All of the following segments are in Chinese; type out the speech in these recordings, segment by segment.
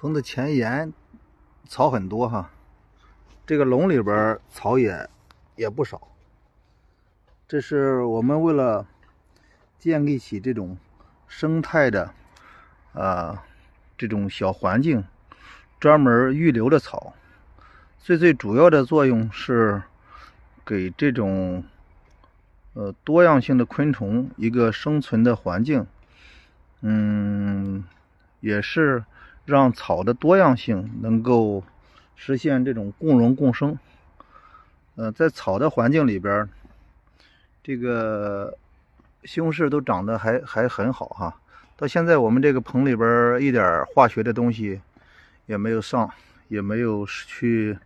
棚的前沿草很多哈，这个笼里边草也也不少。这是我们为了建立起这种生态的啊这种小环境，专门预留的草。最最主要的作用是给这种呃多样性的昆虫一个生存的环境，嗯，也是。让草的多样性能够实现这种共荣共生。呃，在草的环境里边，这个西红柿都长得还还很好哈。到现在我们这个棚里边一点化学的东西也没有上，也没有去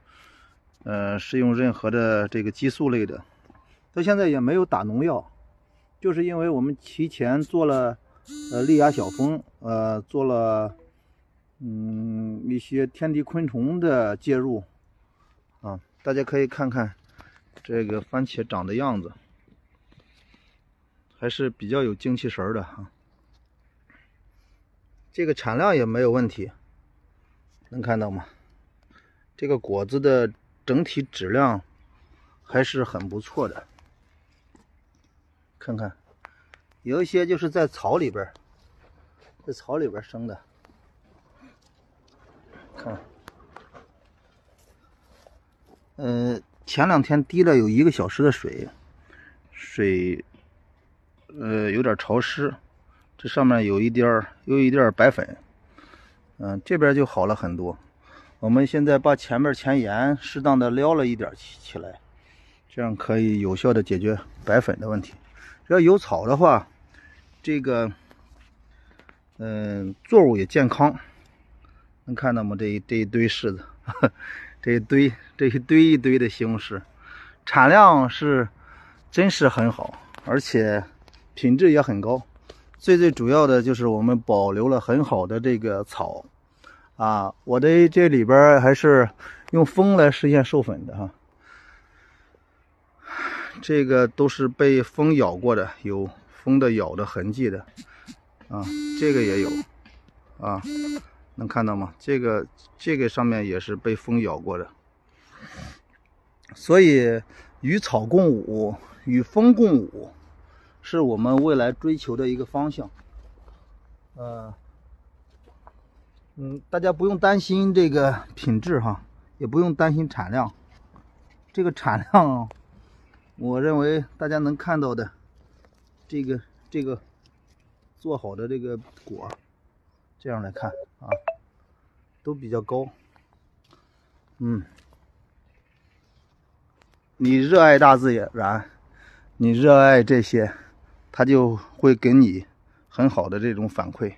呃使用任何的这个激素类的，到现在也没有打农药，就是因为我们提前做了呃利亚小蜂，呃做了。嗯，一些天敌昆虫的介入啊，大家可以看看这个番茄长的样子，还是比较有精气神的哈。这个产量也没有问题，能看到吗？这个果子的整体质量还是很不错的。看看，有一些就是在草里边，在草里边生的。看，呃，前两天滴了有一个小时的水，水，呃，有点潮湿，这上面有一点儿，有一点白粉，嗯，这边就好了很多。我们现在把前面前沿适当的撩了一点起起来，这样可以有效的解决白粉的问题。只要有草的话，这个，嗯，作物也健康。能看到吗？这一这一堆柿子，这一堆 这一堆一堆的西红柿，产量是真是很好，而且品质也很高。最最主要的就是我们保留了很好的这个草啊，我的这里边还是用风来实现授粉的哈。这个都是被风咬过的，有风的咬的痕迹的啊，这个也有啊。能看到吗？这个这个上面也是被风咬过的，所以与草共舞，与风共舞，是我们未来追求的一个方向。呃，嗯，大家不用担心这个品质哈，也不用担心产量。这个产量，我认为大家能看到的，这个这个做好的这个果。这样来看啊，都比较高。嗯，你热爱大自然，你热爱这些，它就会给你很好的这种反馈。